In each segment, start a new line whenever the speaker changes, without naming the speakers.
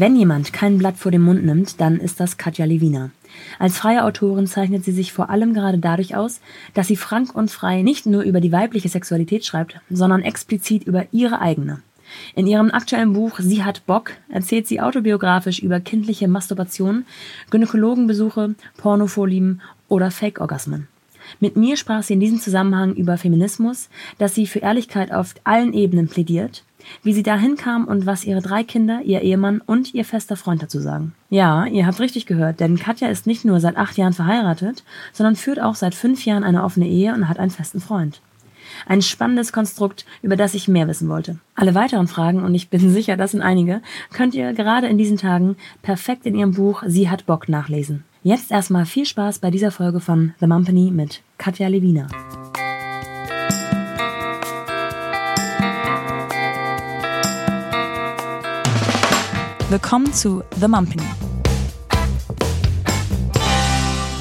Wenn jemand kein Blatt vor den Mund nimmt, dann ist das Katja Lewina. Als freie Autorin zeichnet sie sich vor allem gerade dadurch aus, dass sie frank und frei nicht nur über die weibliche Sexualität schreibt, sondern explizit über ihre eigene. In ihrem aktuellen Buch Sie hat Bock erzählt sie autobiografisch über kindliche Masturbation, Gynäkologenbesuche, Pornovorlieben oder Fake-Orgasmen. Mit mir sprach sie in diesem Zusammenhang über Feminismus, dass sie für Ehrlichkeit auf allen Ebenen plädiert, wie sie dahin kam und was ihre drei Kinder, ihr Ehemann und ihr fester Freund dazu sagen. Ja, ihr habt richtig gehört, denn Katja ist nicht nur seit acht Jahren verheiratet, sondern führt auch seit fünf Jahren eine offene Ehe und hat einen festen Freund. Ein spannendes Konstrukt, über das ich mehr wissen wollte. Alle weiteren Fragen, und ich bin sicher, das sind einige, könnt ihr gerade in diesen Tagen perfekt in ihrem Buch Sie hat Bock nachlesen. Jetzt erstmal viel Spaß bei dieser Folge von The Mumpany mit Katja Lewina. Willkommen zu The Mumpany.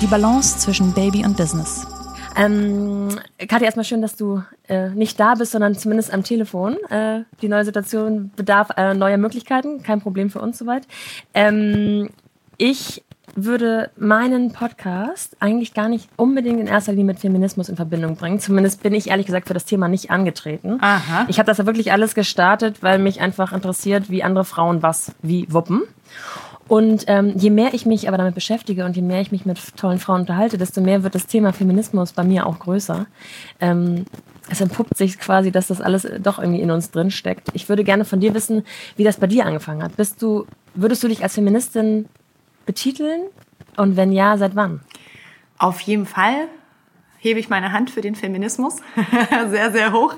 Die Balance zwischen Baby und Business. Ähm, Katja, erstmal schön, dass du äh, nicht da bist, sondern zumindest am Telefon. Äh, die neue Situation bedarf äh, neuer Möglichkeiten. Kein Problem für uns soweit. Ähm, ich würde meinen Podcast eigentlich gar nicht unbedingt in erster Linie mit Feminismus in Verbindung bringen. Zumindest bin ich ehrlich gesagt für das Thema nicht angetreten. Aha. Ich habe das ja wirklich alles gestartet, weil mich einfach interessiert, wie andere Frauen was wie wuppen. Und ähm, je mehr ich mich aber damit beschäftige und je mehr ich mich mit tollen Frauen unterhalte, desto mehr wird das Thema Feminismus bei mir auch größer. Ähm, es entpuppt sich quasi, dass das alles doch irgendwie in uns drin steckt. Ich würde gerne von dir wissen, wie das bei dir angefangen hat. Bist du, würdest du dich als Feministin betiteln? Und wenn ja, seit wann?
Auf jeden Fall hebe ich meine Hand für den Feminismus sehr, sehr hoch.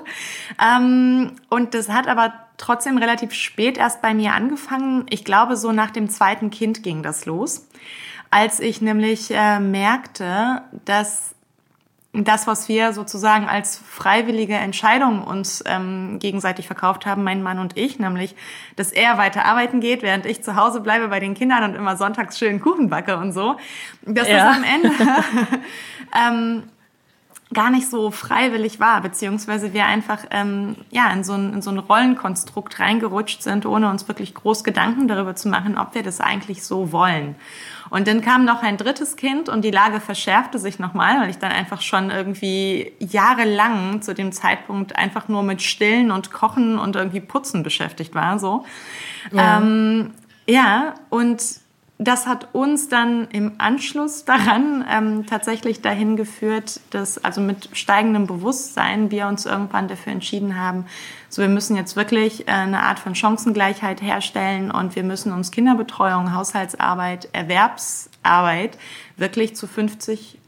Ähm, und das hat aber trotzdem relativ spät erst bei mir angefangen. Ich glaube, so nach dem zweiten Kind ging das los, als ich nämlich äh, merkte, dass das, was wir sozusagen als freiwillige Entscheidung uns ähm, gegenseitig verkauft haben, mein Mann und ich, nämlich, dass er weiter arbeiten geht, während ich zu Hause bleibe bei den Kindern und immer sonntags schön Kuchen backe und so, dass ja. das am Ende ähm, gar nicht so freiwillig war, beziehungsweise wir einfach ähm, ja in so, ein, in so ein Rollenkonstrukt reingerutscht sind, ohne uns wirklich groß Gedanken darüber zu machen, ob wir das eigentlich so wollen. Und dann kam noch ein drittes Kind und die Lage verschärfte sich nochmal, weil ich dann einfach schon irgendwie jahrelang zu dem Zeitpunkt einfach nur mit Stillen und Kochen und irgendwie Putzen beschäftigt war. So. Ja, ähm, ja und das hat uns dann im Anschluss daran ähm, tatsächlich dahin geführt, dass also mit steigendem Bewusstsein wir uns irgendwann dafür entschieden haben, so wir müssen jetzt wirklich äh, eine Art von Chancengleichheit herstellen und wir müssen uns Kinderbetreuung, Haushaltsarbeit, Erwerbsarbeit wirklich zu 50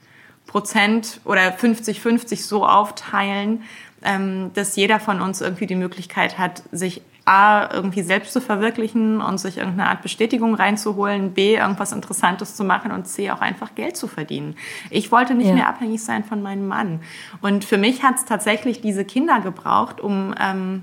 Prozent oder 50-50 so aufteilen, ähm, dass jeder von uns irgendwie die Möglichkeit hat, sich A, irgendwie selbst zu verwirklichen und sich irgendeine Art Bestätigung reinzuholen, B, irgendwas Interessantes zu machen und C, auch einfach Geld zu verdienen. Ich wollte nicht ja. mehr abhängig sein von meinem Mann. Und für mich hat es tatsächlich diese Kinder gebraucht, um, ähm,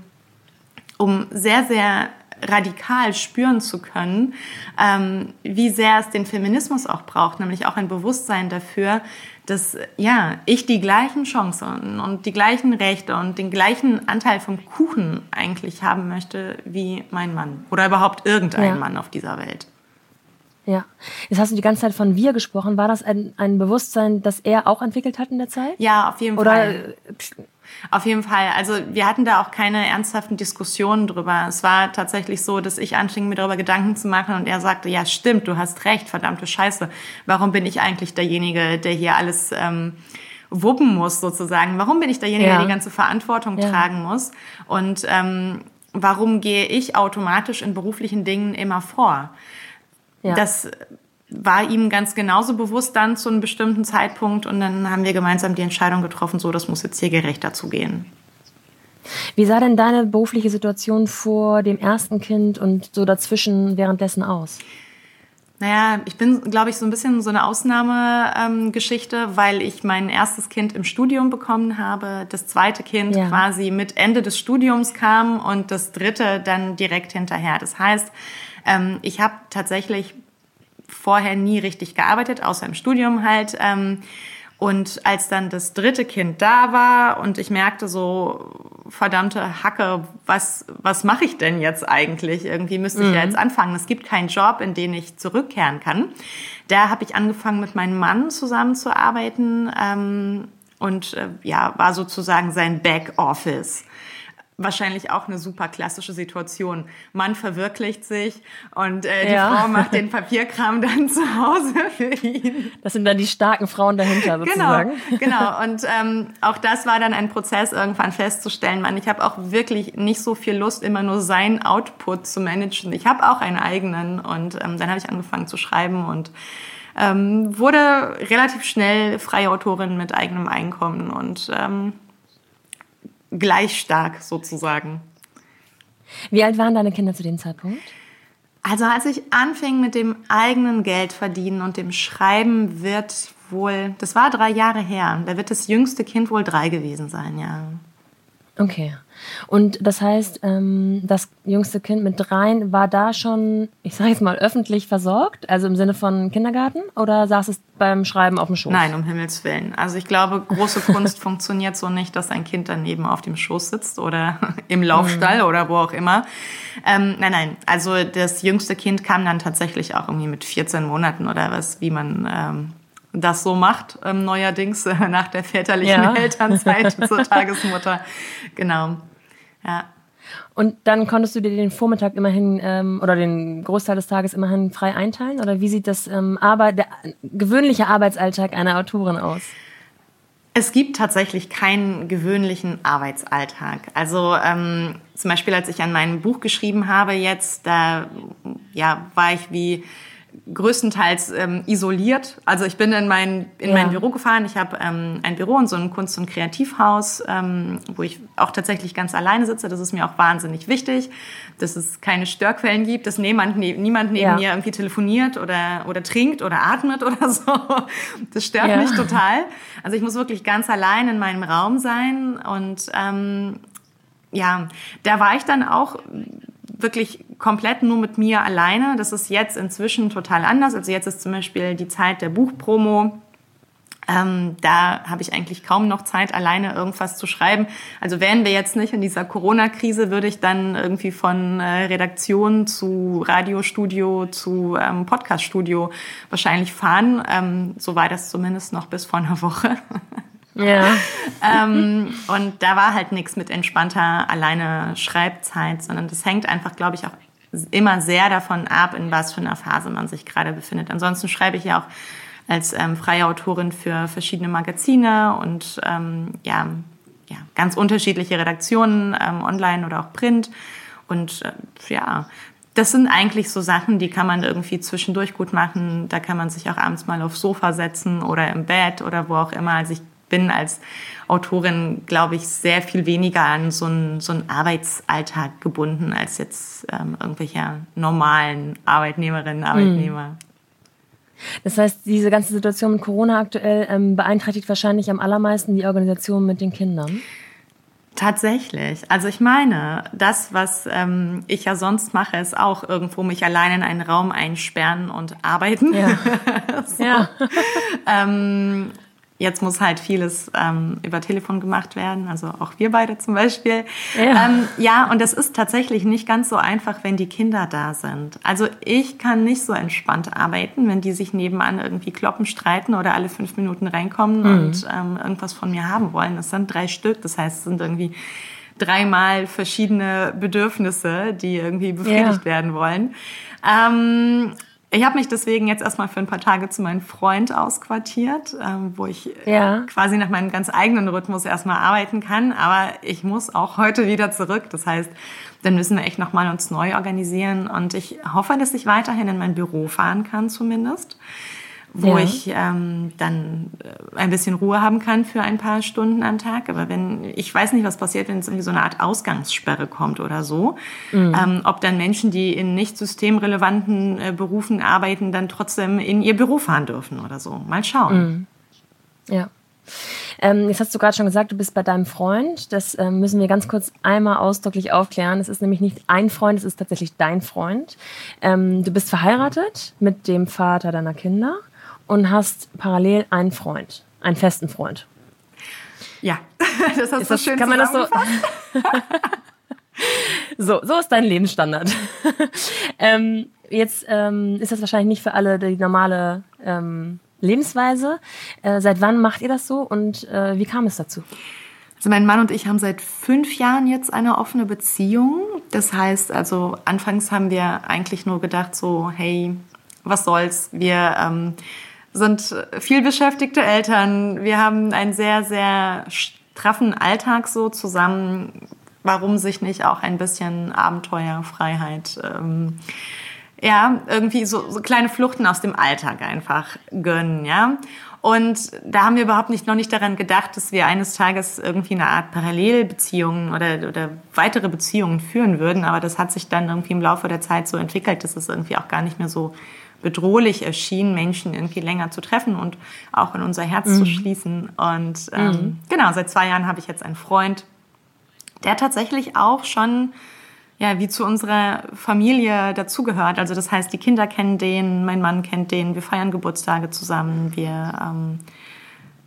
um sehr, sehr radikal spüren zu können, ähm, wie sehr es den Feminismus auch braucht, nämlich auch ein Bewusstsein dafür, dass ja, ich die gleichen Chancen und die gleichen Rechte und den gleichen Anteil vom Kuchen eigentlich haben möchte wie mein Mann oder überhaupt irgendein ja. Mann auf dieser Welt.
Ja. Jetzt hast du die ganze Zeit von wir gesprochen. War das ein, ein Bewusstsein, das er auch entwickelt hat in der Zeit?
Ja, auf jeden Oder Fall. Auf jeden Fall. Also wir hatten da auch keine ernsthaften Diskussionen drüber. Es war tatsächlich so, dass ich anfing, mir darüber Gedanken zu machen und er sagte, ja stimmt, du hast recht, verdammte Scheiße. Warum bin ich eigentlich derjenige, der hier alles ähm, wuppen muss sozusagen? Warum bin ich derjenige, ja. der die ganze Verantwortung ja. tragen muss? Und ähm, warum gehe ich automatisch in beruflichen Dingen immer vor? Ja. Das war ihm ganz genauso bewusst dann zu einem bestimmten Zeitpunkt und dann haben wir gemeinsam die Entscheidung getroffen, so das muss jetzt hier gerechter zugehen.
Wie sah denn deine berufliche Situation vor dem ersten Kind und so dazwischen währenddessen aus?
Naja, ich bin, glaube ich, so ein bisschen so eine Ausnahmegeschichte, ähm, weil ich mein erstes Kind im Studium bekommen habe, das zweite Kind ja. quasi mit Ende des Studiums kam und das dritte dann direkt hinterher. Das heißt, ähm, ich habe tatsächlich vorher nie richtig gearbeitet, außer im Studium halt. Ähm, und als dann das dritte Kind da war und ich merkte so, verdammte Hacke, was, was mache ich denn jetzt eigentlich? Irgendwie müsste ich ja mhm. jetzt anfangen. Es gibt keinen Job, in den ich zurückkehren kann. Da habe ich angefangen, mit meinem Mann zusammenzuarbeiten ähm, und äh, ja, war sozusagen sein Backoffice wahrscheinlich auch eine super klassische Situation. Mann verwirklicht sich und äh, die ja. Frau macht den Papierkram dann zu Hause für ihn.
Das sind dann die starken Frauen dahinter
genau, sozusagen. Genau, genau. Und ähm, auch das war dann ein Prozess, irgendwann festzustellen, Mann, ich habe auch wirklich nicht so viel Lust, immer nur seinen Output zu managen. Ich habe auch einen eigenen und ähm, dann habe ich angefangen zu schreiben und ähm, wurde relativ schnell freie Autorin mit eigenem Einkommen und ähm, gleich stark sozusagen.
Wie alt waren deine Kinder zu dem Zeitpunkt?
Also als ich anfing mit dem eigenen Geld verdienen und dem Schreiben wird wohl, das war drei Jahre her, da wird das jüngste Kind wohl drei gewesen sein, ja.
Okay. Und das heißt, ähm, das jüngste Kind mit dreien war da schon, ich sage jetzt mal, öffentlich versorgt, also im Sinne von Kindergarten, oder saß es beim Schreiben auf dem Schoß?
Nein, um Himmels Willen. Also ich glaube, große Kunst funktioniert so nicht, dass ein Kind daneben auf dem Schoß sitzt oder im Laufstall mhm. oder wo auch immer. Ähm, nein, nein. Also das jüngste Kind kam dann tatsächlich auch irgendwie mit 14 Monaten oder was, wie man ähm, das so macht, ähm, neuerdings äh, nach der väterlichen ja. Elternzeit zur Tagesmutter. Genau. Ja.
Und dann konntest du dir den Vormittag immerhin ähm, oder den Großteil des Tages immerhin frei einteilen? Oder wie sieht das ähm, Arbeit, der gewöhnliche Arbeitsalltag einer Autorin aus?
Es gibt tatsächlich keinen gewöhnlichen Arbeitsalltag. Also ähm, zum Beispiel, als ich an meinem Buch geschrieben habe jetzt, da ja, war ich wie größtenteils ähm, isoliert. Also ich bin in mein, in ja. mein Büro gefahren. Ich habe ähm, ein Büro und so ein Kunst- und Kreativhaus, ähm, wo ich auch tatsächlich ganz alleine sitze. Das ist mir auch wahnsinnig wichtig, dass es keine Störquellen gibt, dass niemand, ne niemand neben ja. mir irgendwie telefoniert oder, oder trinkt oder atmet oder so. Das stört ja. mich total. Also ich muss wirklich ganz allein in meinem Raum sein und ähm, ja, da war ich dann auch wirklich komplett nur mit mir alleine. Das ist jetzt inzwischen total anders. Also jetzt ist zum Beispiel die Zeit der Buchpromo. Ähm, da habe ich eigentlich kaum noch Zeit, alleine irgendwas zu schreiben. Also wären wir jetzt nicht in dieser Corona-Krise, würde ich dann irgendwie von äh, Redaktion zu Radiostudio zu ähm, Podcaststudio wahrscheinlich fahren. Ähm, so war das zumindest noch bis vor einer Woche. Ja. ähm, und da war halt nichts mit entspannter alleine Schreibzeit, sondern das hängt einfach, glaube ich, auch immer sehr davon ab, in was für einer Phase man sich gerade befindet. Ansonsten schreibe ich ja auch als ähm, freie Autorin für verschiedene Magazine und ähm, ja, ja, ganz unterschiedliche Redaktionen, ähm, online oder auch print. Und äh, ja, das sind eigentlich so Sachen, die kann man irgendwie zwischendurch gut machen. Da kann man sich auch abends mal aufs Sofa setzen oder im Bett oder wo auch immer. Also ich bin als Autorin, glaube ich, sehr viel weniger an so einen, so einen Arbeitsalltag gebunden als jetzt ähm, irgendwelche normalen Arbeitnehmerinnen, Arbeitnehmer. Mhm.
Das heißt, diese ganze Situation mit Corona aktuell ähm, beeinträchtigt wahrscheinlich am allermeisten die Organisation mit den Kindern.
Tatsächlich. Also ich meine, das, was ähm, ich ja sonst mache, ist auch irgendwo mich allein in einen Raum einsperren und arbeiten. Ja. so. ja. ähm, Jetzt muss halt vieles ähm, über Telefon gemacht werden, also auch wir beide zum Beispiel. Ja. Ähm, ja, und das ist tatsächlich nicht ganz so einfach, wenn die Kinder da sind. Also ich kann nicht so entspannt arbeiten, wenn die sich nebenan irgendwie kloppen, streiten oder alle fünf Minuten reinkommen mhm. und ähm, irgendwas von mir haben wollen. Das sind drei Stück, das heißt, es sind irgendwie dreimal verschiedene Bedürfnisse, die irgendwie befriedigt ja. werden wollen. Ähm, ich habe mich deswegen jetzt erstmal für ein paar Tage zu meinem Freund ausquartiert, ähm, wo ich ja. quasi nach meinem ganz eigenen Rhythmus erstmal arbeiten kann. Aber ich muss auch heute wieder zurück. Das heißt, dann müssen wir echt nochmal uns neu organisieren. Und ich hoffe, dass ich weiterhin in mein Büro fahren kann zumindest wo ja. ich ähm, dann äh, ein bisschen Ruhe haben kann für ein paar Stunden am Tag. Aber wenn, ich weiß nicht, was passiert, wenn es irgendwie so eine Art Ausgangssperre kommt oder so. Mhm. Ähm, ob dann Menschen, die in nicht systemrelevanten äh, Berufen arbeiten, dann trotzdem in ihr Büro fahren dürfen oder so. Mal schauen.
Mhm. Ja. Ähm, jetzt hast du gerade schon gesagt, du bist bei deinem Freund. Das ähm, müssen wir ganz kurz einmal ausdrücklich aufklären. Es ist nämlich nicht ein Freund, es ist tatsächlich dein Freund. Ähm, du bist verheiratet mit dem Vater deiner Kinder und hast parallel einen Freund, einen festen Freund.
Ja, das hast du schön
kann man das so so, so ist dein Lebensstandard. ähm, jetzt ähm, ist das wahrscheinlich nicht für alle die normale ähm, Lebensweise. Äh, seit wann macht ihr das so und äh, wie kam es dazu?
Also mein Mann und ich haben seit fünf Jahren jetzt eine offene Beziehung. Das heißt, also anfangs haben wir eigentlich nur gedacht so, hey, was soll's? Wir ähm, sind viel beschäftigte Eltern. Wir haben einen sehr, sehr straffen Alltag so zusammen. Warum sich nicht auch ein bisschen Abenteuer, Freiheit, ähm, ja, irgendwie so, so kleine Fluchten aus dem Alltag einfach gönnen, ja. Und da haben wir überhaupt nicht, noch nicht daran gedacht, dass wir eines Tages irgendwie eine Art Parallelbeziehungen oder, oder weitere Beziehungen führen würden. Aber das hat sich dann irgendwie im Laufe der Zeit so entwickelt, dass es irgendwie auch gar nicht mehr so bedrohlich erschien, Menschen irgendwie länger zu treffen und auch in unser Herz mhm. zu schließen. Und ähm, mhm. genau, seit zwei Jahren habe ich jetzt einen Freund, der tatsächlich auch schon ja, wie zu unserer Familie dazugehört. Also das heißt, die Kinder kennen den, mein Mann kennt den, wir feiern Geburtstage zusammen, wir, ähm,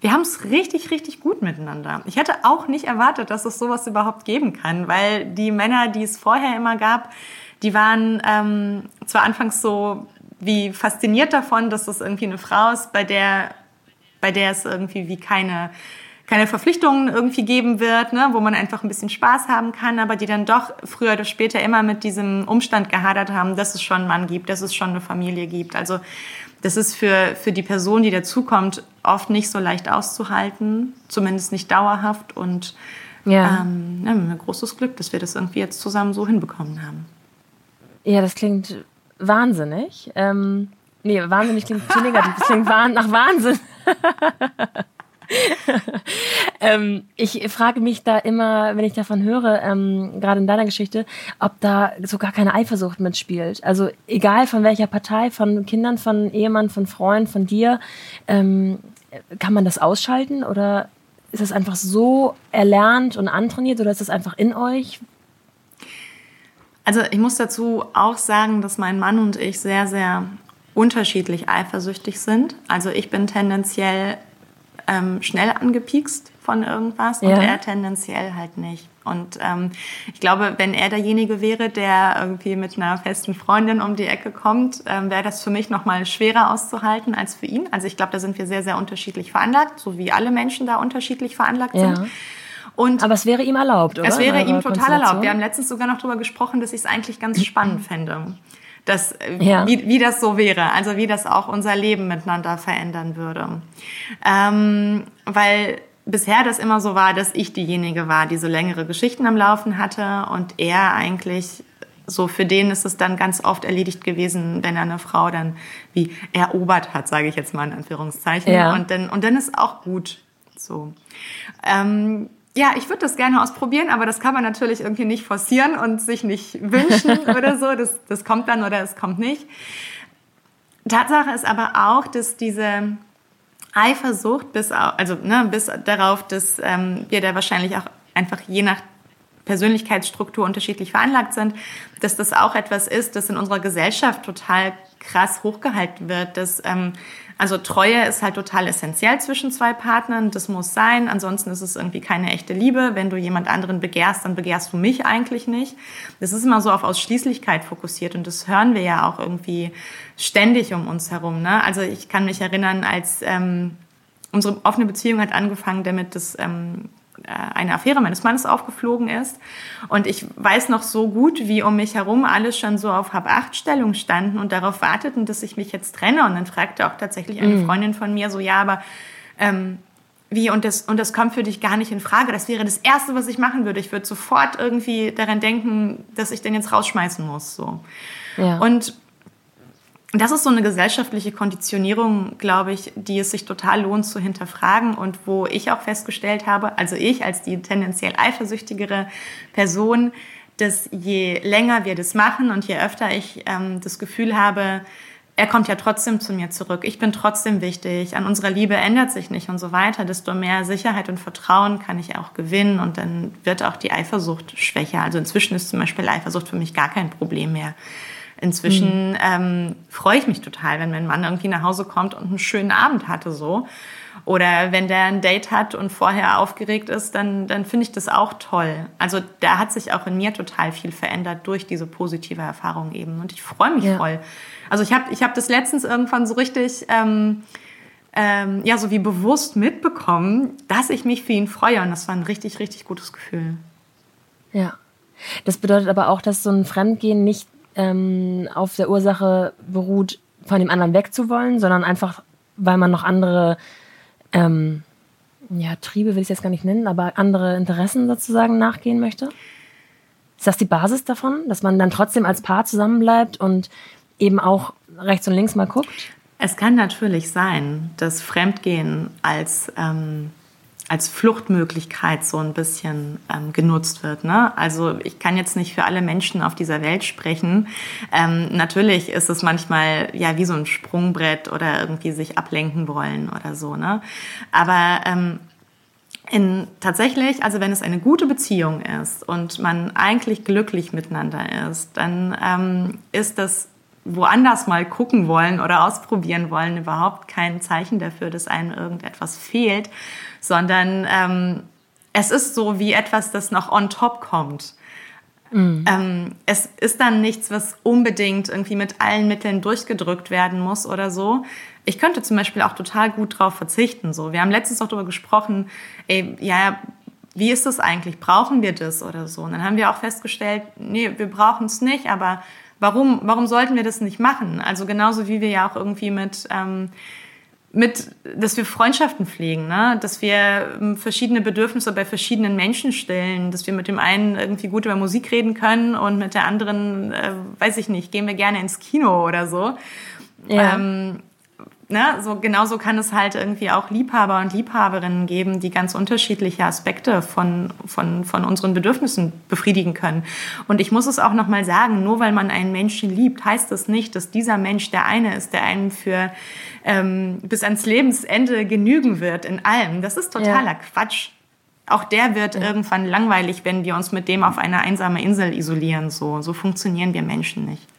wir haben es richtig, richtig gut miteinander. Ich hätte auch nicht erwartet, dass es sowas überhaupt geben kann, weil die Männer, die es vorher immer gab, die waren ähm, zwar anfangs so wie fasziniert davon, dass das irgendwie eine Frau ist, bei der, bei der es irgendwie wie keine keine Verpflichtungen irgendwie geben wird, ne, wo man einfach ein bisschen Spaß haben kann, aber die dann doch früher oder später immer mit diesem Umstand gehadert haben, dass es schon einen Mann gibt, dass es schon eine Familie gibt. Also das ist für, für die Person, die dazukommt, oft nicht so leicht auszuhalten, zumindest nicht dauerhaft. Und ja. Ähm, ja, ein großes Glück, dass wir das irgendwie jetzt zusammen so hinbekommen haben.
Ja, das klingt wahnsinnig. Ähm, nee, wahnsinnig klingt zu negativ. Das klingt nach Wahnsinn. ähm, ich frage mich da immer, wenn ich davon höre, ähm, gerade in deiner Geschichte, ob da so gar keine Eifersucht mitspielt. Also egal von welcher Partei, von Kindern, von Ehemann, von Freund, von dir, ähm, kann man das ausschalten oder ist das einfach so erlernt und antrainiert oder ist das einfach in euch?
Also ich muss dazu auch sagen, dass mein Mann und ich sehr, sehr unterschiedlich eifersüchtig sind. Also ich bin tendenziell ähm, schnell angepiekst von irgendwas ja. und er tendenziell halt nicht. Und ähm, ich glaube, wenn er derjenige wäre, der irgendwie mit einer festen Freundin um die Ecke kommt, ähm, wäre das für mich noch mal schwerer auszuhalten als für ihn. Also ich glaube, da sind wir sehr, sehr unterschiedlich veranlagt, so wie alle Menschen da unterschiedlich veranlagt ja. sind.
Und Aber es wäre ihm erlaubt, oder?
Es wäre ihm total erlaubt. Wir haben letztens sogar noch darüber gesprochen, dass ich es eigentlich ganz spannend fände das, äh, ja. wie, wie das so wäre, also wie das auch unser Leben miteinander verändern würde. Ähm, weil bisher das immer so war, dass ich diejenige war, die so längere Geschichten am Laufen hatte und er eigentlich so für den ist es dann ganz oft erledigt gewesen, wenn er eine Frau dann wie erobert hat, sage ich jetzt mal in Anführungszeichen. Ja. Und dann und dann ist auch gut so. Ähm, ja, ich würde das gerne ausprobieren, aber das kann man natürlich irgendwie nicht forcieren und sich nicht wünschen oder so. Das, das kommt dann oder es kommt nicht. Tatsache ist aber auch, dass diese Eifersucht bis, also, ne, bis darauf, dass ähm, wir da wahrscheinlich auch einfach je nach Persönlichkeitsstruktur unterschiedlich veranlagt sind, dass das auch etwas ist, das in unserer Gesellschaft total krass hochgehalten wird, dass ähm, also Treue ist halt total essentiell zwischen zwei Partnern. Das muss sein. Ansonsten ist es irgendwie keine echte Liebe. Wenn du jemand anderen begehrst, dann begehrst du mich eigentlich nicht. Das ist immer so auf Ausschließlichkeit fokussiert und das hören wir ja auch irgendwie ständig um uns herum. Ne? Also ich kann mich erinnern, als ähm, unsere offene Beziehung hat angefangen damit, dass ähm, äh, eine Affäre meines Mannes aufgeflogen ist. Und ich weiß noch so gut, wie um mich herum alles schon so auf Hab-Acht-Stellung standen und darauf warteten, dass ich mich jetzt trenne. Und dann fragte auch tatsächlich eine mhm. Freundin von mir so, ja, aber ähm, wie und das und das kommt für dich gar nicht in Frage. Das wäre das erste, was ich machen würde. Ich würde sofort irgendwie daran denken, dass ich den jetzt rausschmeißen muss. So. Ja. Und das ist so eine gesellschaftliche Konditionierung, glaube ich, die es sich total lohnt zu hinterfragen und wo ich auch festgestellt habe, also ich als die tendenziell eifersüchtigere Person, dass je länger wir das machen und je öfter ich ähm, das Gefühl habe, er kommt ja trotzdem zu mir zurück, ich bin trotzdem wichtig, an unserer Liebe ändert sich nicht und so weiter, desto mehr Sicherheit und Vertrauen kann ich auch gewinnen und dann wird auch die Eifersucht schwächer. Also inzwischen ist zum Beispiel Eifersucht für mich gar kein Problem mehr. Inzwischen mhm. ähm, freue ich mich total, wenn mein Mann irgendwie nach Hause kommt und einen schönen Abend hatte so. Oder wenn der ein Date hat und vorher aufgeregt ist, dann, dann finde ich das auch toll. Also da hat sich auch in mir total viel verändert durch diese positive Erfahrung eben. Und ich freue mich ja. voll. Also ich habe ich hab das letztens irgendwann so richtig, ähm, ähm, ja, so wie bewusst mitbekommen, dass ich mich für ihn freue. Und das war ein richtig, richtig gutes Gefühl.
Ja. Das bedeutet aber auch, dass so ein Fremdgehen nicht ähm, auf der Ursache beruht, von dem anderen wegzuwollen, sondern einfach, weil man noch andere ähm, ja, Triebe will ich jetzt gar nicht nennen, aber andere Interessen sozusagen nachgehen möchte? Ist das die Basis davon, dass man dann trotzdem als Paar zusammenbleibt und eben auch rechts und links mal guckt?
Es kann natürlich sein, dass Fremdgehen als ähm, als Fluchtmöglichkeit so ein bisschen ähm, genutzt wird. Ne? Also ich kann jetzt nicht für alle Menschen auf dieser Welt sprechen. Ähm, natürlich ist es manchmal ja wie so ein Sprungbrett oder irgendwie sich ablenken wollen oder so. Ne? Aber ähm, in, tatsächlich, also wenn es eine gute Beziehung ist und man eigentlich glücklich miteinander ist, dann ähm, ist das woanders mal gucken wollen oder ausprobieren wollen überhaupt kein Zeichen dafür, dass einem irgendetwas fehlt, sondern ähm, es ist so wie etwas, das noch on top kommt. Mhm. Ähm, es ist dann nichts, was unbedingt irgendwie mit allen Mitteln durchgedrückt werden muss oder so. Ich könnte zum Beispiel auch total gut drauf verzichten. So, wir haben letztens auch darüber gesprochen. Ey, ja, wie ist das eigentlich? Brauchen wir das oder so? Und dann haben wir auch festgestellt, nee, wir brauchen es nicht. Aber warum? Warum sollten wir das nicht machen? Also genauso wie wir ja auch irgendwie mit ähm, mit, dass wir Freundschaften pflegen, ne? dass wir ähm, verschiedene Bedürfnisse bei verschiedenen Menschen stillen, dass wir mit dem einen irgendwie gut über Musik reden können und mit der anderen, äh, weiß ich nicht, gehen wir gerne ins Kino oder so. Ja. Ähm, ne, so genauso kann es halt irgendwie auch Liebhaber und Liebhaberinnen geben, die ganz unterschiedliche Aspekte von, von, von unseren Bedürfnissen befriedigen können. Und ich muss es auch nochmal sagen, nur weil man einen Menschen liebt, heißt das nicht, dass dieser Mensch der eine ist, der einem für ähm, bis ans Lebensende genügen wird in allem. Das ist totaler ja. Quatsch. Auch der wird ja. irgendwann langweilig, wenn wir uns mit dem auf eine einsame Insel isolieren. So, so funktionieren wir Menschen nicht.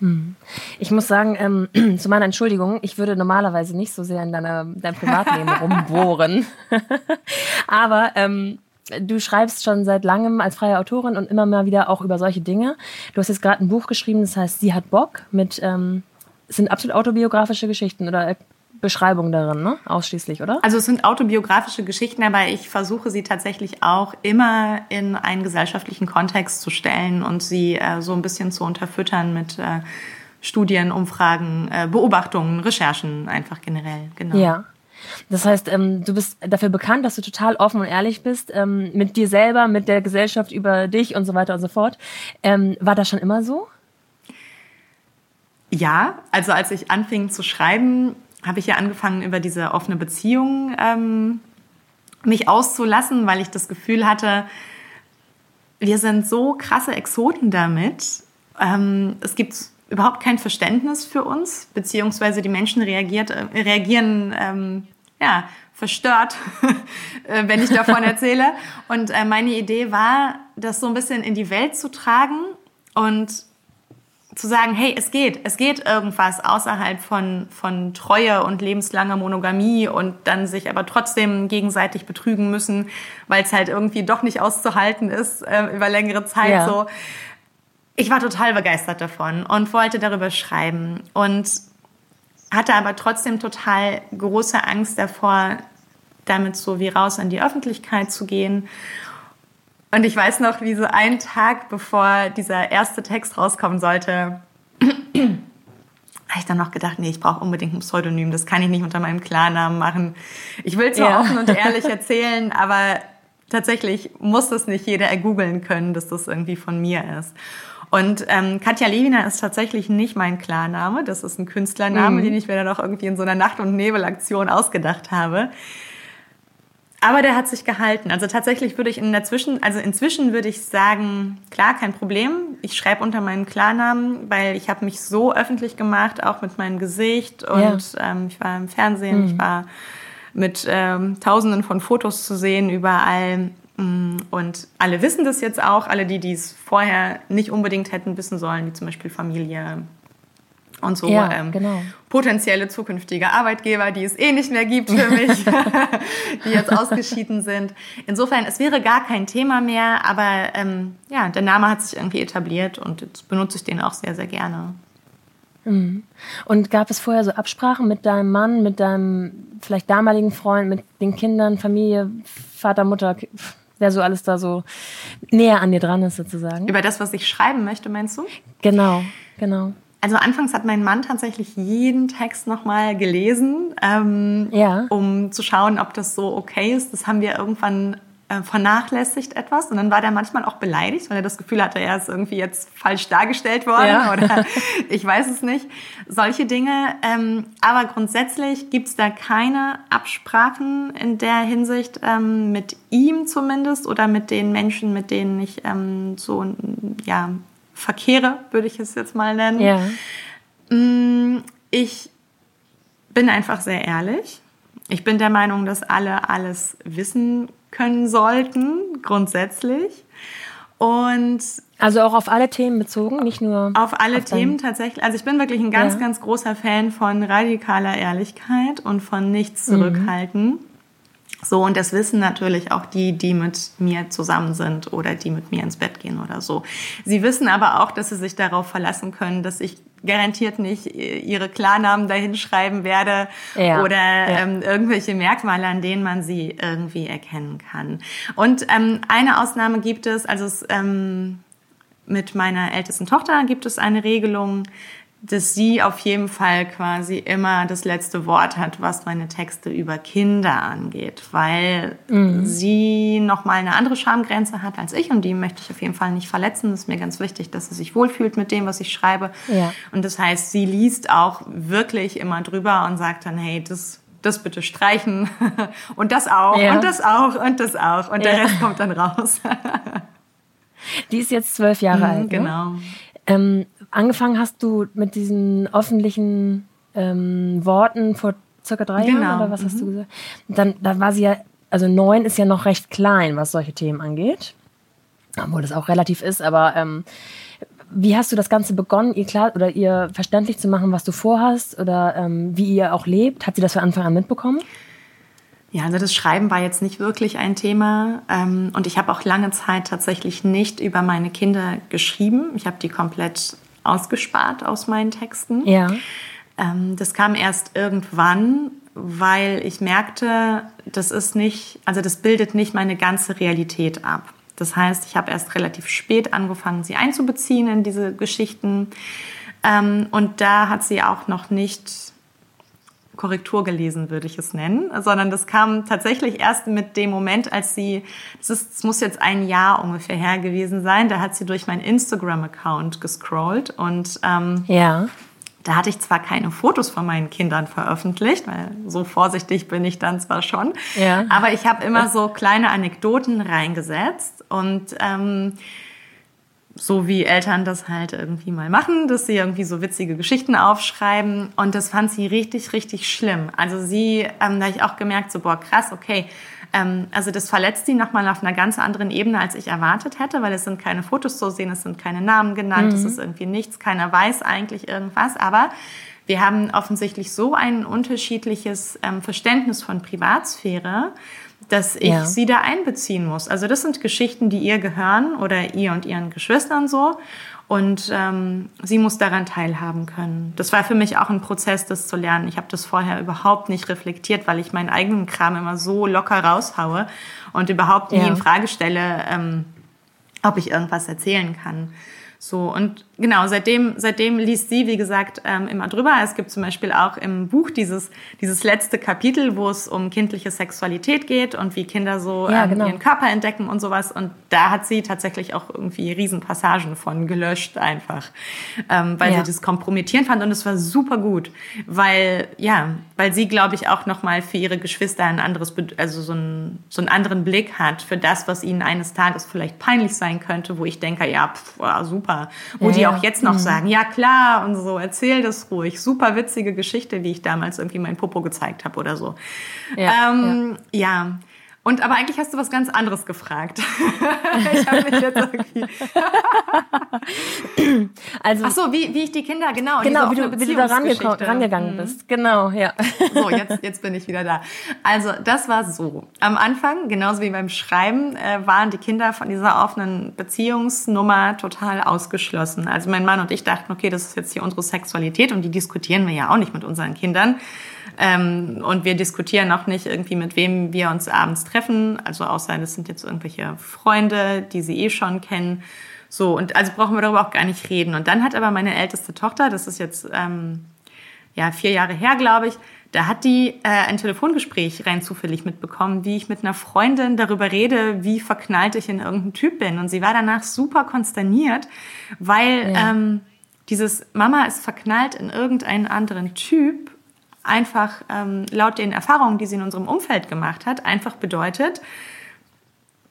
Hm. Ich muss sagen, ähm, zu meiner Entschuldigung, ich würde normalerweise nicht so sehr in deiner, deinem Privatleben rumbohren. Aber ähm, du schreibst schon seit langem als freie Autorin und immer mal wieder auch über solche Dinge. Du hast jetzt gerade ein Buch geschrieben, das heißt Sie hat Bock mit ähm, sind absolut autobiografische Geschichten oder Beschreibungen darin, ne? Ausschließlich, oder?
Also es sind autobiografische Geschichten, aber ich versuche sie tatsächlich auch immer in einen gesellschaftlichen Kontext zu stellen und sie äh, so ein bisschen zu unterfüttern mit äh, Studien, Umfragen, äh, Beobachtungen, Recherchen, einfach generell.
Genau. Ja. Das heißt, ähm, du bist dafür bekannt, dass du total offen und ehrlich bist ähm, mit dir selber, mit der Gesellschaft über dich und so weiter und so fort. Ähm, war das schon immer so?
Ja, also als ich anfing zu schreiben, habe ich ja angefangen, über diese offene Beziehung ähm, mich auszulassen, weil ich das Gefühl hatte, wir sind so krasse Exoten damit. Ähm, es gibt überhaupt kein Verständnis für uns, beziehungsweise die Menschen reagiert, äh, reagieren ähm, ja, verstört, äh, wenn ich davon erzähle. Und äh, meine Idee war, das so ein bisschen in die Welt zu tragen und zu sagen, hey, es geht, es geht irgendwas außerhalb von, von Treue und lebenslanger Monogamie und dann sich aber trotzdem gegenseitig betrügen müssen, weil es halt irgendwie doch nicht auszuhalten ist äh, über längere Zeit ja. so. Ich war total begeistert davon und wollte darüber schreiben und hatte aber trotzdem total große Angst davor, damit so wie raus an die Öffentlichkeit zu gehen und ich weiß noch, wie so einen Tag bevor dieser erste Text rauskommen sollte, habe ich dann noch gedacht, nee, ich brauche unbedingt ein Pseudonym, das kann ich nicht unter meinem Klarnamen machen. Ich will zwar ja. offen und ehrlich erzählen, aber tatsächlich muss das nicht jeder ergoogeln können, dass das irgendwie von mir ist. Und ähm, Katja Lewina ist tatsächlich nicht mein Klarname, das ist ein Künstlername, mhm. den ich mir dann auch irgendwie in so einer Nacht- und Nebelaktion ausgedacht habe. Aber der hat sich gehalten. Also tatsächlich würde ich in der Zwischen, also inzwischen würde ich sagen, klar, kein Problem. Ich schreibe unter meinem Klarnamen, weil ich habe mich so öffentlich gemacht, auch mit meinem Gesicht und ja. ähm, ich war im Fernsehen, mhm. ich war mit ähm, Tausenden von Fotos zu sehen überall. Mm, und alle wissen das jetzt auch, alle die, die es vorher nicht unbedingt hätten wissen sollen, wie zum Beispiel Familie und so ja, ähm, genau. potenzielle zukünftige Arbeitgeber, die es eh nicht mehr gibt für mich, die jetzt ausgeschieden sind. Insofern, es wäre gar kein Thema mehr, aber ähm, ja, der Name hat sich irgendwie etabliert und jetzt benutze ich den auch sehr, sehr gerne.
Mhm. Und gab es vorher so Absprachen mit deinem Mann, mit deinem vielleicht damaligen Freund, mit den Kindern, Familie, Vater, Mutter, wer so alles da so näher an dir dran ist sozusagen?
Über das, was ich schreiben möchte, meinst du?
Genau, genau.
Also anfangs hat mein Mann tatsächlich jeden Text nochmal gelesen, ähm, ja. um zu schauen, ob das so okay ist. Das haben wir irgendwann äh, vernachlässigt etwas und dann war der manchmal auch beleidigt, weil er das Gefühl hatte, er ist irgendwie jetzt falsch dargestellt worden ja. oder ich weiß es nicht. Solche Dinge. Ähm, aber grundsätzlich gibt es da keine Absprachen in der Hinsicht ähm, mit ihm zumindest oder mit den Menschen, mit denen ich ähm, so ja verkehre, würde ich es jetzt mal nennen. Ja. Mm, ich bin einfach sehr ehrlich. Ich bin der Meinung, dass alle alles wissen können sollten, grundsätzlich. Und
also auch auf alle Themen bezogen, nicht nur
auf alle auf Themen tatsächlich. Also ich bin wirklich ein ganz, ja. ganz großer Fan von radikaler Ehrlichkeit und von nichts mhm. zurückhalten. Mhm. So, und das wissen natürlich auch die, die mit mir zusammen sind oder die mit mir ins Bett gehen oder so. Sie wissen aber auch, dass sie sich darauf verlassen können, dass ich garantiert nicht ihre Klarnamen dahinschreiben werde ja, oder ja. Ähm, irgendwelche Merkmale, an denen man sie irgendwie erkennen kann. Und ähm, eine Ausnahme gibt es, also es, ähm, mit meiner ältesten Tochter gibt es eine Regelung, dass sie auf jeden Fall quasi immer das letzte Wort hat, was meine Texte über Kinder angeht, weil mhm. sie noch mal eine andere Schamgrenze hat als ich und die möchte ich auf jeden Fall nicht verletzen. Das ist mir ganz wichtig, dass sie sich wohlfühlt mit dem, was ich schreibe. Ja. Und das heißt, sie liest auch wirklich immer drüber und sagt dann, hey, das das bitte streichen und das auch ja. und das auch und das auch und ja. der Rest kommt dann raus.
Die ist jetzt zwölf Jahre mhm, alt. Ne?
Genau.
Ähm, angefangen hast du mit diesen öffentlichen ähm, Worten vor circa drei genau. Jahren oder was mhm. hast du mhm. gesagt? Dann, da war sie ja, also neun ist ja noch recht klein, was solche Themen angeht. Obwohl das auch relativ ist, aber ähm, wie hast du das Ganze begonnen, ihr klar oder ihr verständlich zu machen, was du vorhast oder ähm, wie ihr auch lebt? Hat sie das von Anfang an mitbekommen?
Ja, also das Schreiben war jetzt nicht wirklich ein Thema ähm, und ich habe auch lange Zeit tatsächlich nicht über meine Kinder geschrieben. Ich habe die komplett ausgespart aus meinen Texten.
Ja.
Ähm, das kam erst irgendwann, weil ich merkte, das ist nicht, also das bildet nicht meine ganze Realität ab. Das heißt, ich habe erst relativ spät angefangen, sie einzubeziehen in diese Geschichten. Ähm, und da hat sie auch noch nicht Korrektur gelesen, würde ich es nennen, sondern das kam tatsächlich erst mit dem Moment, als sie, das, ist, das muss jetzt ein Jahr ungefähr her gewesen sein, da hat sie durch meinen Instagram-Account gescrollt und ähm,
ja.
Da hatte ich zwar keine Fotos von meinen Kindern veröffentlicht, weil so vorsichtig bin ich dann zwar schon, ja. aber ich habe immer so kleine Anekdoten reingesetzt und ähm, so wie Eltern das halt irgendwie mal machen, dass sie irgendwie so witzige Geschichten aufschreiben. Und das fand sie richtig, richtig schlimm. Also sie, ähm, da habe ich auch gemerkt, so, boah, krass, okay. Ähm, also das verletzt sie nochmal auf einer ganz anderen Ebene, als ich erwartet hätte, weil es sind keine Fotos zu sehen, es sind keine Namen genannt, mhm. es ist irgendwie nichts, keiner weiß eigentlich irgendwas. Aber wir haben offensichtlich so ein unterschiedliches ähm, Verständnis von Privatsphäre, dass ich ja. sie da einbeziehen muss. Also das sind Geschichten, die ihr gehören oder ihr und ihren Geschwistern so. Und ähm, sie muss daran teilhaben können. Das war für mich auch ein Prozess, das zu lernen. Ich habe das vorher überhaupt nicht reflektiert, weil ich meinen eigenen Kram immer so locker raushaue und überhaupt nie ja. in Frage stelle, ähm, ob ich irgendwas erzählen kann. So, und genau, seitdem, seitdem liest sie, wie gesagt, ähm, immer drüber. Es gibt zum Beispiel auch im Buch dieses, dieses letzte Kapitel, wo es um kindliche Sexualität geht und wie Kinder so ja, ähm, genau. ihren Körper entdecken und sowas. Und da hat sie tatsächlich auch irgendwie Riesenpassagen von gelöscht einfach, ähm, weil ja. sie das kompromittierend fand. Und es war super gut, weil, ja, weil sie, glaube ich, auch nochmal für ihre Geschwister ein anderes, also so, ein, so einen anderen Blick hat für das, was ihnen eines Tages vielleicht peinlich sein könnte, wo ich denke, ja, pff, super. Wo ja, die auch jetzt noch mhm. sagen, ja klar und so, erzähl das ruhig. Super witzige Geschichte, wie ich damals irgendwie mein Popo gezeigt habe oder so. Ja, ähm, ja. Und aber eigentlich hast du was ganz anderes gefragt. ich habe mich jetzt irgendwie. also, Ach so, wie, wie ich die Kinder, genau,
genau wie, du, wie du da rangegangen mhm. bist. Genau, ja.
so, jetzt, jetzt bin ich wieder da. Also, das war so. Am Anfang, genauso wie beim Schreiben, äh, waren die Kinder von dieser offenen Beziehungsnummer total ausgeschlossen. Also, mein Mann und ich dachten, okay, das ist jetzt hier unsere Sexualität und die diskutieren wir ja auch nicht mit unseren Kindern. Ähm, und wir diskutieren auch nicht irgendwie, mit wem wir uns abends treffen. Also außer das sind jetzt irgendwelche Freunde, die sie eh schon kennen. So, und also brauchen wir darüber auch gar nicht reden. Und dann hat aber meine älteste Tochter, das ist jetzt ähm, ja vier Jahre her, glaube ich, da hat die äh, ein Telefongespräch rein zufällig mitbekommen, wie ich mit einer Freundin darüber rede, wie verknallt ich in irgendeinen Typ bin. Und sie war danach super konsterniert, weil ja. ähm, dieses Mama ist verknallt in irgendeinen anderen Typ einfach ähm, laut den Erfahrungen, die sie in unserem Umfeld gemacht hat, einfach bedeutet,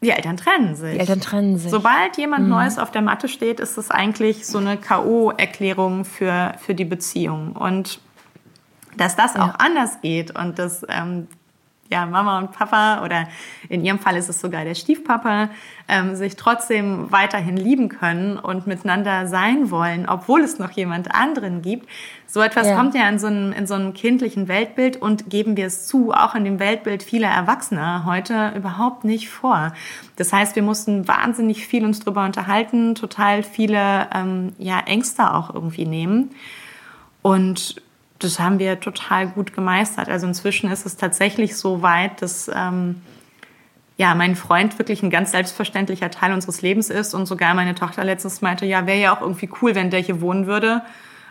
die Eltern trennen sich.
Die Eltern trennen sich.
Sobald jemand mhm. Neues auf der Matte steht, ist es eigentlich so eine K.O.-Erklärung für, für die Beziehung. Und dass das ja. auch anders geht und dass ähm, ja, Mama und Papa oder in ihrem Fall ist es sogar der Stiefpapa, ähm, sich trotzdem weiterhin lieben können und miteinander sein wollen, obwohl es noch jemand anderen gibt. So etwas ja. kommt ja in so, einem, in so einem kindlichen Weltbild und geben wir es zu, auch in dem Weltbild vieler Erwachsener heute überhaupt nicht vor. Das heißt, wir mussten wahnsinnig viel uns drüber unterhalten, total viele ähm, ja, Ängste auch irgendwie nehmen. Und das haben wir total gut gemeistert. Also inzwischen ist es tatsächlich so weit, dass ähm, ja, mein Freund wirklich ein ganz selbstverständlicher Teil unseres Lebens ist und sogar meine Tochter letztens meinte, ja, wäre ja auch irgendwie cool, wenn der hier wohnen würde.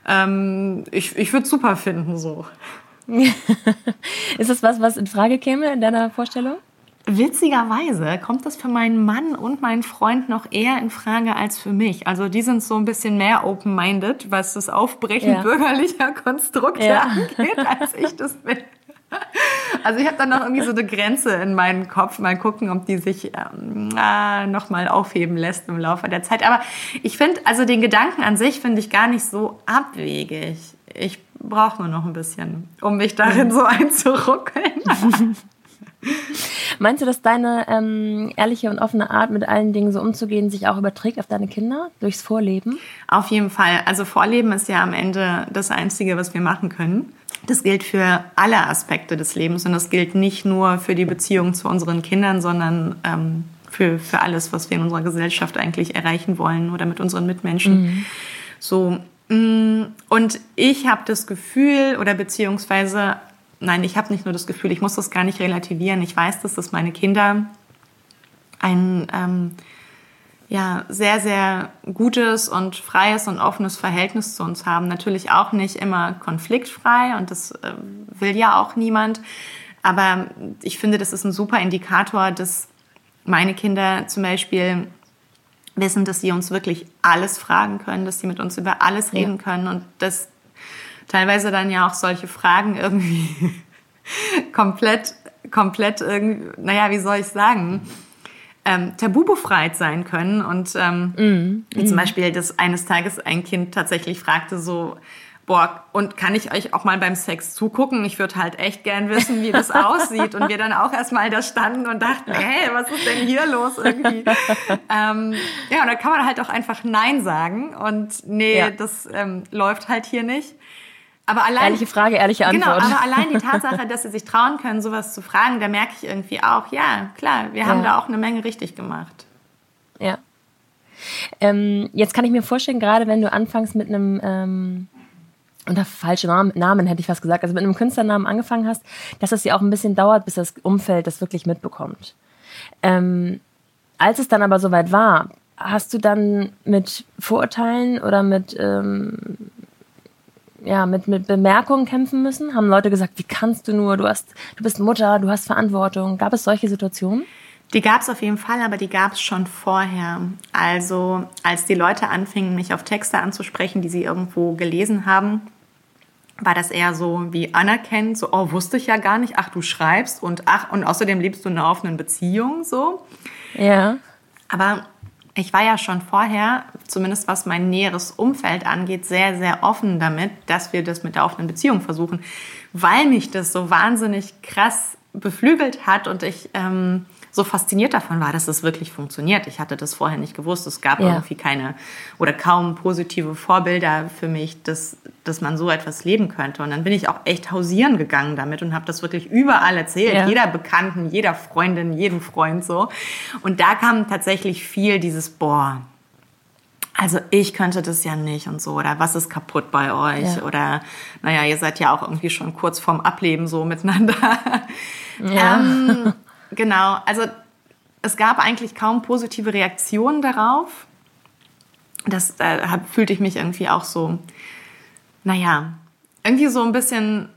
Ähm, ich ich würde super finden so.
ist das was, was in Frage käme in deiner Vorstellung?
Witzigerweise kommt das für meinen Mann und meinen Freund noch eher in Frage als für mich. Also die sind so ein bisschen mehr open-minded, was das Aufbrechen ja. bürgerlicher Konstrukte ja. angeht, als ich das bin. Also ich habe dann noch irgendwie so eine Grenze in meinem Kopf. Mal gucken, ob die sich ähm, äh, nochmal aufheben lässt im Laufe der Zeit. Aber ich finde, also den Gedanken an sich finde ich gar nicht so abwegig. Ich brauche nur noch ein bisschen, um mich darin so einzuruckeln.
Meinst du, dass deine ähm, ehrliche und offene Art, mit allen Dingen so umzugehen, sich auch überträgt auf deine Kinder durchs Vorleben?
Auf jeden Fall. Also Vorleben ist ja am Ende das Einzige, was wir machen können. Das gilt für alle Aspekte des Lebens und das gilt nicht nur für die Beziehung zu unseren Kindern, sondern ähm, für, für alles, was wir in unserer Gesellschaft eigentlich erreichen wollen oder mit unseren Mitmenschen. Mhm. So. Mm, und ich habe das Gefühl, oder beziehungsweise nein, ich habe nicht nur das Gefühl, ich muss das gar nicht relativieren. Ich weiß, dass das meine Kinder ein ähm, ja, sehr, sehr gutes und freies und offenes Verhältnis zu uns haben. Natürlich auch nicht immer konfliktfrei und das äh, will ja auch niemand. Aber ich finde, das ist ein super Indikator, dass meine Kinder zum Beispiel wissen, dass sie uns wirklich alles fragen können, dass sie mit uns über alles reden ja. können und dass teilweise dann ja auch solche Fragen irgendwie komplett, komplett irgendwie, naja, wie soll ich sagen, ähm, tabubefreit sein können. Und ähm, mm, wie zum Beispiel, dass eines Tages ein Kind tatsächlich fragte so, boah, und kann ich euch auch mal beim Sex zugucken? Ich würde halt echt gern wissen, wie das aussieht. Und wir dann auch erstmal da standen und dachten, hey, was ist denn hier los irgendwie? ähm, ja, und da kann man halt auch einfach Nein sagen. Und nee, ja. das ähm, läuft halt hier nicht.
Aber allein, Ehrliche Frage, ehrliche genau, Antwort.
Genau, aber allein die Tatsache, dass sie sich trauen können, sowas zu fragen, da merke ich irgendwie auch, ja, klar, wir haben ja. da auch eine Menge richtig gemacht.
Ja. Ähm, jetzt kann ich mir vorstellen, gerade wenn du anfängst mit einem, ähm, unter falsche Namen, Namen hätte ich fast gesagt, also mit einem Künstlernamen angefangen hast, dass es ja auch ein bisschen dauert, bis das Umfeld das wirklich mitbekommt. Ähm, als es dann aber soweit war, hast du dann mit Vorurteilen oder mit ähm, ja, mit, mit Bemerkungen kämpfen müssen? Haben Leute gesagt, wie kannst du nur, du, hast, du bist Mutter, du hast Verantwortung. Gab es solche Situationen?
Die gab es auf jeden Fall, aber die gab es schon vorher. Also als die Leute anfingen, mich auf Texte anzusprechen, die sie irgendwo gelesen haben, war das eher so wie anerkennend, so, oh, wusste ich ja gar nicht, ach, du schreibst und ach, und außerdem lebst du in einer offenen Beziehung, so.
Ja.
Aber ich war ja schon vorher, zumindest was mein näheres Umfeld angeht, sehr, sehr offen damit, dass wir das mit der offenen Beziehung versuchen, weil mich das so wahnsinnig krass beflügelt hat und ich ähm, so fasziniert davon war, dass es wirklich funktioniert. Ich hatte das vorher nicht gewusst. Es gab ja. irgendwie keine oder kaum positive Vorbilder für mich, dass, dass man so etwas leben könnte. Und dann bin ich auch echt hausieren gegangen damit und habe das wirklich überall erzählt. Ja. Jeder Bekannten, jeder Freundin, jedem Freund so. Und da kam tatsächlich viel dieses, boah, also ich könnte das ja nicht und so, oder was ist kaputt bei euch? Ja. Oder naja, ihr seid ja auch irgendwie schon kurz vorm Ableben so miteinander. Ja. Ähm, Genau, also es gab eigentlich kaum positive Reaktionen darauf. Das äh, fühlte ich mich irgendwie auch so, naja, irgendwie so ein bisschen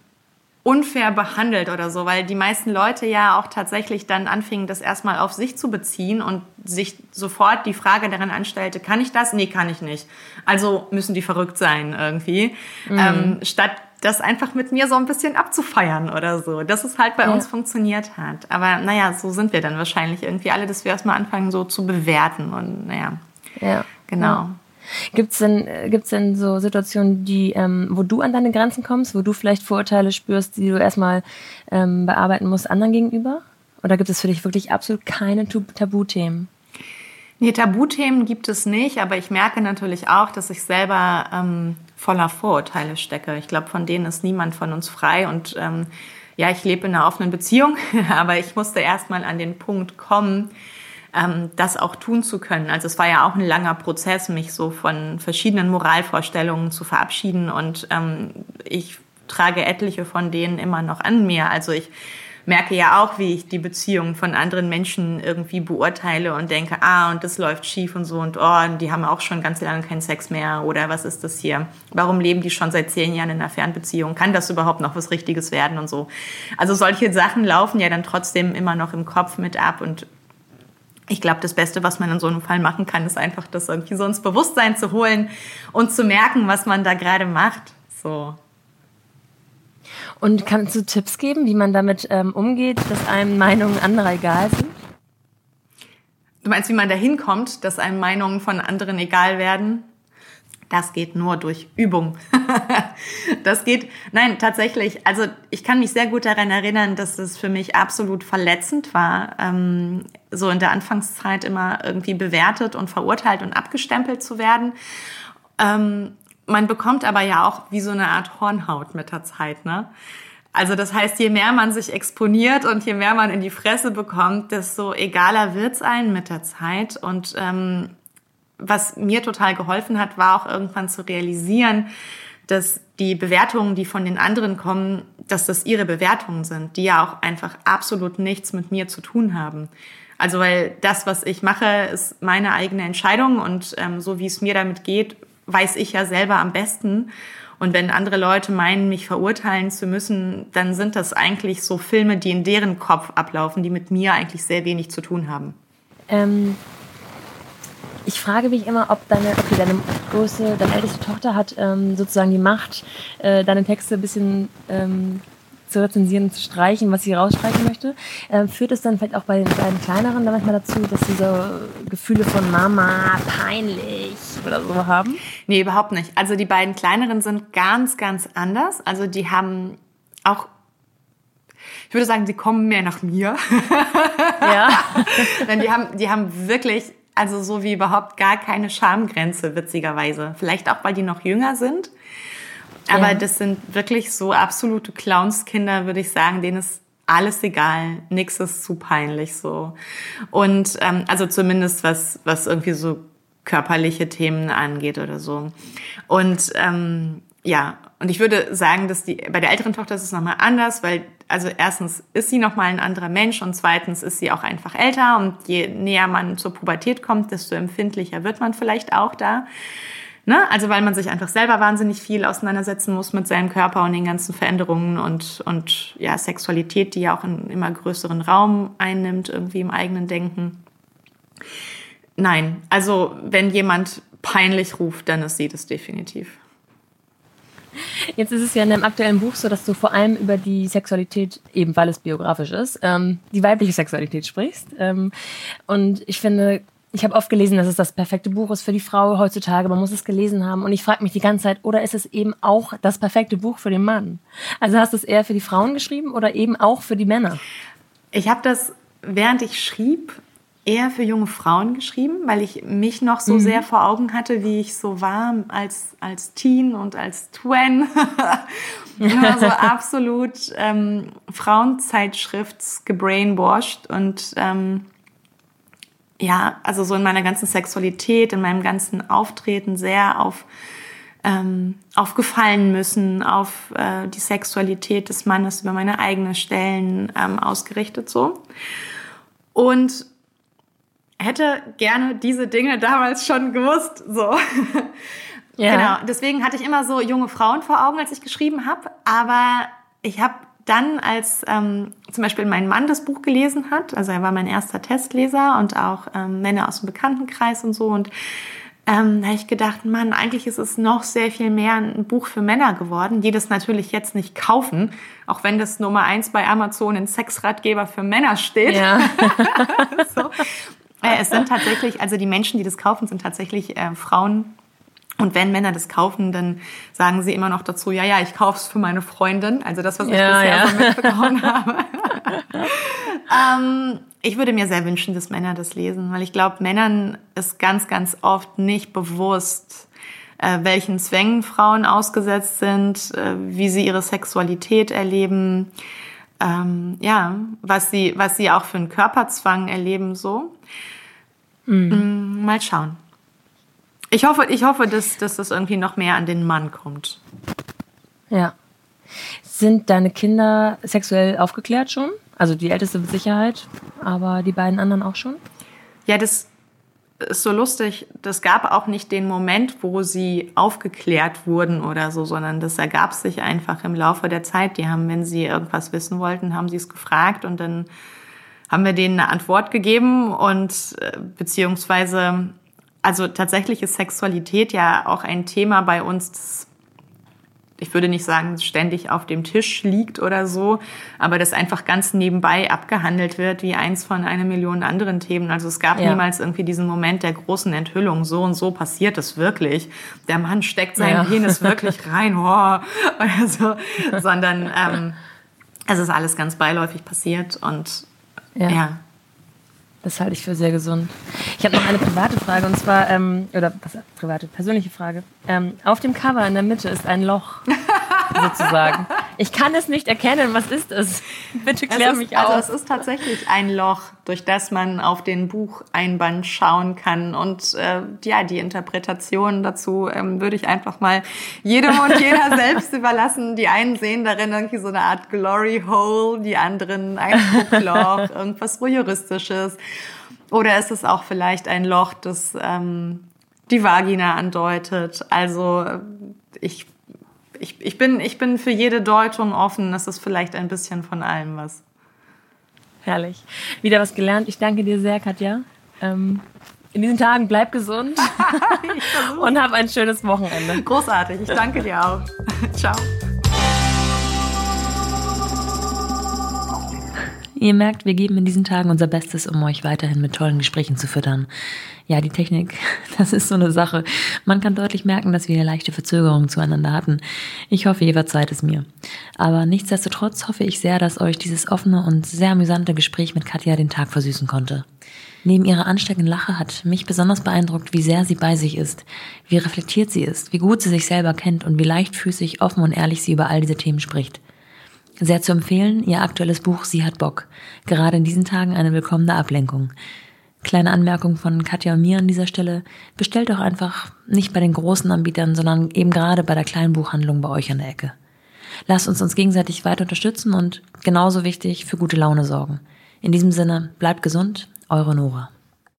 unfair behandelt oder so, weil die meisten Leute ja auch tatsächlich dann anfingen, das erstmal auf sich zu beziehen und sich sofort die Frage daran anstellte, kann ich das? Nee, kann ich nicht. Also müssen die verrückt sein irgendwie. Mhm. Ähm, statt das einfach mit mir so ein bisschen abzufeiern oder so, dass es halt bei ja. uns funktioniert hat. Aber naja, so sind wir dann wahrscheinlich irgendwie alle, dass wir erstmal anfangen so zu bewerten und naja. Ja. Genau. Ja.
Gibt's denn, gibt's denn so Situationen, die, ähm, wo du an deine Grenzen kommst, wo du vielleicht Vorurteile spürst, die du erstmal ähm, bearbeiten musst anderen gegenüber? Oder gibt es für dich wirklich absolut keine Tabuthemen?
Nee, Tabuthemen gibt es nicht, aber ich merke natürlich auch, dass ich selber ähm, voller Vorurteile stecke. Ich glaube, von denen ist niemand von uns frei und ähm, ja, ich lebe in einer offenen Beziehung, aber ich musste erstmal an den Punkt kommen, ähm, das auch tun zu können. Also es war ja auch ein langer Prozess, mich so von verschiedenen Moralvorstellungen zu verabschieden und ähm, ich trage etliche von denen immer noch an mir. Also ich merke ja auch, wie ich die Beziehungen von anderen Menschen irgendwie beurteile und denke, ah, und das läuft schief und so und oh, die haben auch schon ganz lange keinen Sex mehr oder was ist das hier? Warum leben die schon seit zehn Jahren in einer Fernbeziehung? Kann das überhaupt noch was Richtiges werden und so? Also solche Sachen laufen ja dann trotzdem immer noch im Kopf mit ab und ich glaube, das Beste, was man in so einem Fall machen kann, ist einfach das irgendwie so ins Bewusstsein zu holen und zu merken, was man da gerade macht. So.
Und kannst du Tipps geben, wie man damit ähm, umgeht, dass einem Meinungen anderer egal sind?
Du meinst, wie man da hinkommt, dass einem Meinungen von anderen egal werden? Das geht nur durch Übung. das geht, nein, tatsächlich. Also ich kann mich sehr gut daran erinnern, dass es für mich absolut verletzend war, ähm, so in der Anfangszeit immer irgendwie bewertet und verurteilt und abgestempelt zu werden. Ähm, man bekommt aber ja auch wie so eine Art Hornhaut mit der Zeit, ne? Also das heißt, je mehr man sich exponiert und je mehr man in die Fresse bekommt, desto egaler wird's einen mit der Zeit. Und ähm, was mir total geholfen hat, war auch irgendwann zu realisieren, dass die Bewertungen, die von den anderen kommen, dass das ihre Bewertungen sind, die ja auch einfach absolut nichts mit mir zu tun haben. Also weil das, was ich mache, ist meine eigene Entscheidung und ähm, so wie es mir damit geht, weiß ich ja selber am besten. Und wenn andere Leute meinen, mich verurteilen zu müssen, dann sind das eigentlich so Filme, die in deren Kopf ablaufen, die mit mir eigentlich sehr wenig zu tun haben.
Ähm, ich frage mich immer, ob deine, okay, deine große, deine älteste Tochter hat ähm, sozusagen die Macht, äh, deine Texte ein bisschen ähm, zu rezensieren und zu streichen, was sie rausstreichen möchte. Ähm, führt es dann vielleicht auch bei den beiden kleineren dann manchmal dazu, dass sie so Gefühle von Mama, peinlich oder so haben?
Nee, überhaupt nicht. Also die beiden kleineren sind ganz, ganz anders. Also die haben auch ich würde sagen, sie kommen mehr nach mir. Ja. Denn die haben, die haben wirklich, also so wie überhaupt gar keine Schamgrenze, witzigerweise. Vielleicht auch, weil die noch jünger sind. Aber ja. das sind wirklich so absolute Clownskinder, würde ich sagen, denen ist alles egal, nichts ist zu peinlich so. Und ähm, also zumindest was, was irgendwie so körperliche Themen angeht oder so. Und ähm, ja, und ich würde sagen, dass die bei der älteren Tochter ist es nochmal anders, weil also erstens ist sie nochmal ein anderer Mensch und zweitens ist sie auch einfach älter und je näher man zur Pubertät kommt, desto empfindlicher wird man vielleicht auch da. Ne? Also weil man sich einfach selber wahnsinnig viel auseinandersetzen muss mit seinem Körper und den ganzen Veränderungen und, und ja, Sexualität, die ja auch einen immer größeren Raum einnimmt, irgendwie im eigenen Denken. Nein, also wenn jemand peinlich ruft, dann ist sie das definitiv.
Jetzt ist es ja in deinem aktuellen Buch so, dass du vor allem über die Sexualität, eben weil es biografisch ist, ähm, die weibliche Sexualität sprichst. Ähm, und ich finde, ich habe oft gelesen, dass es das perfekte Buch ist für die Frau heutzutage. Man muss es gelesen haben. Und ich frage mich die ganze Zeit, oder ist es eben auch das perfekte Buch für den Mann? Also hast du es eher für die Frauen geschrieben oder eben auch für die Männer?
Ich habe das, während ich schrieb, eher für junge Frauen geschrieben, weil ich mich noch so mhm. sehr vor Augen hatte, wie ich so war als, als Teen und als Twen. Immer so absolut ähm, Frauenzeitschrifts gebrainwashed und ähm, ja, also so in meiner ganzen Sexualität, in meinem ganzen Auftreten sehr auf ähm, aufgefallen müssen, auf äh, die Sexualität des Mannes über meine eigenen Stellen ähm, ausgerichtet so. Und hätte gerne diese Dinge damals schon gewusst, so. Ja. Genau, deswegen hatte ich immer so junge Frauen vor Augen, als ich geschrieben habe, aber ich habe dann, als ähm, zum Beispiel mein Mann das Buch gelesen hat, also er war mein erster Testleser und auch ähm, Männer aus dem Bekanntenkreis und so und ähm, da habe ich gedacht, Mann, eigentlich ist es noch sehr viel mehr ein Buch für Männer geworden, die das natürlich jetzt nicht kaufen, auch wenn das Nummer eins bei Amazon in Sexratgeber für Männer steht. Ja. so. äh, es sind tatsächlich, also die Menschen, die das kaufen, sind tatsächlich äh, Frauen und wenn Männer das kaufen, dann sagen sie immer noch dazu, ja, ja, ich kaufe es für meine Freundin. Also das, was ich ja, bisher ja. so mitbekommen habe. ähm, ich würde mir sehr wünschen, dass Männer das lesen, weil ich glaube, Männern ist ganz, ganz oft nicht bewusst, äh, welchen Zwängen Frauen ausgesetzt sind, äh, wie sie ihre Sexualität erleben, ähm, ja, was sie, was sie auch für einen Körperzwang erleben, so. Mhm. Mal schauen. Ich hoffe, ich hoffe dass, dass das irgendwie noch mehr an den Mann kommt.
Ja. Sind deine Kinder sexuell aufgeklärt schon? Also die älteste mit Sicherheit, aber die beiden anderen auch schon?
Ja, das ist so lustig. Das gab auch nicht den Moment, wo sie aufgeklärt wurden oder so, sondern das ergab sich einfach im Laufe der Zeit. Die haben, wenn sie irgendwas wissen wollten, haben sie es gefragt und dann haben wir denen eine Antwort gegeben und äh, beziehungsweise also tatsächlich ist Sexualität ja auch ein Thema bei uns, das, ich würde nicht sagen, ständig auf dem Tisch liegt oder so, aber das einfach ganz nebenbei abgehandelt wird, wie eins von einer Million anderen Themen. Also es gab ja. niemals irgendwie diesen Moment der großen Enthüllung, so und so passiert es wirklich. Der Mann steckt seinen ja. Penis wirklich rein, oh, oder so, sondern ähm, es ist alles ganz beiläufig passiert und ja. ja.
Das halte ich für sehr gesund. Ich habe noch eine private Frage und zwar, ähm, oder was, private, persönliche Frage. Ähm, auf dem Cover in der Mitte ist ein Loch, sozusagen. Ich kann es nicht erkennen. Was ist es? Bitte klär
ist,
mich auf.
Also es ist tatsächlich ein Loch, durch das man auf den Bucheinband schauen kann. Und äh, ja, die Interpretation dazu ähm, würde ich einfach mal jedem und jeder selbst überlassen. Die einen sehen darin irgendwie so eine Art Glory Hole, die anderen ein Guckloch, irgendwas Voyeuristisches. Oder ist es auch vielleicht ein Loch, das ähm, die Vagina andeutet? Also ich, ich, ich, bin, ich bin für jede Deutung offen. Es ist vielleicht ein bisschen von allem was.
Herrlich. Wieder was gelernt. Ich danke dir sehr, Katja. Ähm, in diesen Tagen bleib gesund und hab ein schönes Wochenende.
Großartig. Ich danke dir auch. Ciao.
Ihr merkt, wir geben in diesen Tagen unser Bestes, um euch weiterhin mit tollen Gesprächen zu füttern. Ja, die Technik, das ist so eine Sache. Man kann deutlich merken, dass wir leichte Verzögerungen zueinander hatten. Ich hoffe, ihr verzeiht es mir. Aber nichtsdestotrotz hoffe ich sehr, dass euch dieses offene und sehr amüsante Gespräch mit Katja den Tag versüßen konnte. Neben ihrer ansteckenden Lache hat mich besonders beeindruckt, wie sehr sie bei sich ist, wie reflektiert sie ist, wie gut sie sich selber kennt und wie leichtfüßig, offen und ehrlich sie über all diese Themen spricht. Sehr zu empfehlen, ihr aktuelles Buch Sie hat Bock. Gerade in diesen Tagen eine willkommene Ablenkung. Kleine Anmerkung von Katja und mir an dieser Stelle. Bestellt doch einfach nicht bei den großen Anbietern, sondern eben gerade bei der kleinen Buchhandlung bei euch an der Ecke. Lasst uns uns gegenseitig weiter unterstützen und genauso wichtig für gute Laune sorgen. In diesem Sinne, bleibt gesund, eure Nora.